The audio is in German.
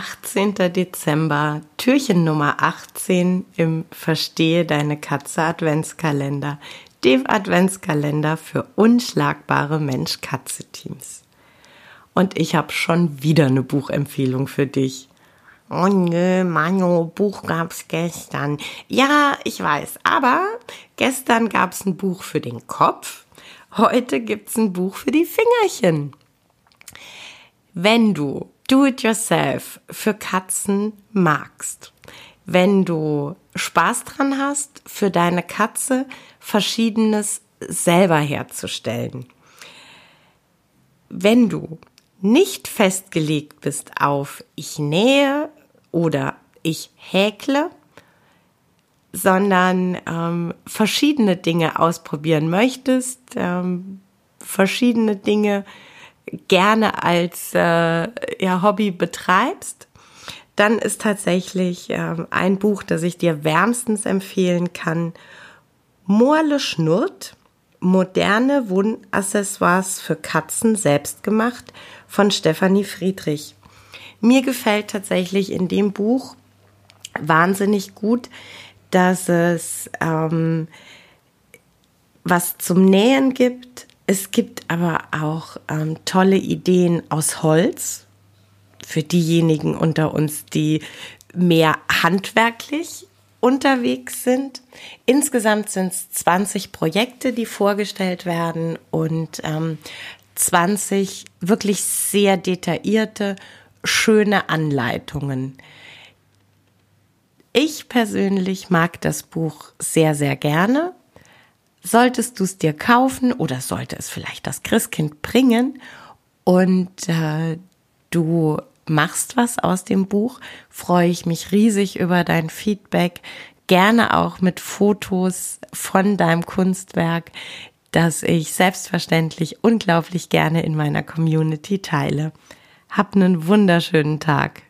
18. Dezember, Türchen Nummer 18 im Verstehe deine Katze Adventskalender, dem Adventskalender für unschlagbare Mensch-Katze-Teams. Und ich habe schon wieder eine Buchempfehlung für dich. Oh nö, Manu, Buch gab's gestern. Ja, ich weiß, aber gestern gab's ein Buch für den Kopf, heute gibt's ein Buch für die Fingerchen. Wenn du Do-it-yourself für Katzen magst, wenn du Spaß dran hast, für deine Katze verschiedenes selber herzustellen, wenn du nicht festgelegt bist auf ich nähe oder ich häkle, sondern ähm, verschiedene Dinge ausprobieren möchtest, ähm, verschiedene Dinge gerne als äh, ja, Hobby betreibst, dann ist tatsächlich äh, ein Buch, das ich dir wärmstens empfehlen kann, Morle Schnurrt, moderne Wundaccessoires für Katzen selbst gemacht von Stefanie Friedrich. Mir gefällt tatsächlich in dem Buch wahnsinnig gut, dass es ähm, was zum Nähen gibt, es gibt aber auch ähm, tolle Ideen aus Holz für diejenigen unter uns, die mehr handwerklich unterwegs sind. Insgesamt sind es 20 Projekte, die vorgestellt werden und ähm, 20 wirklich sehr detaillierte, schöne Anleitungen. Ich persönlich mag das Buch sehr, sehr gerne solltest du es dir kaufen oder sollte es vielleicht das Christkind bringen und äh, du machst was aus dem Buch, freue ich mich riesig über dein Feedback, gerne auch mit Fotos von deinem Kunstwerk, das ich selbstverständlich unglaublich gerne in meiner Community teile. Hab einen wunderschönen Tag.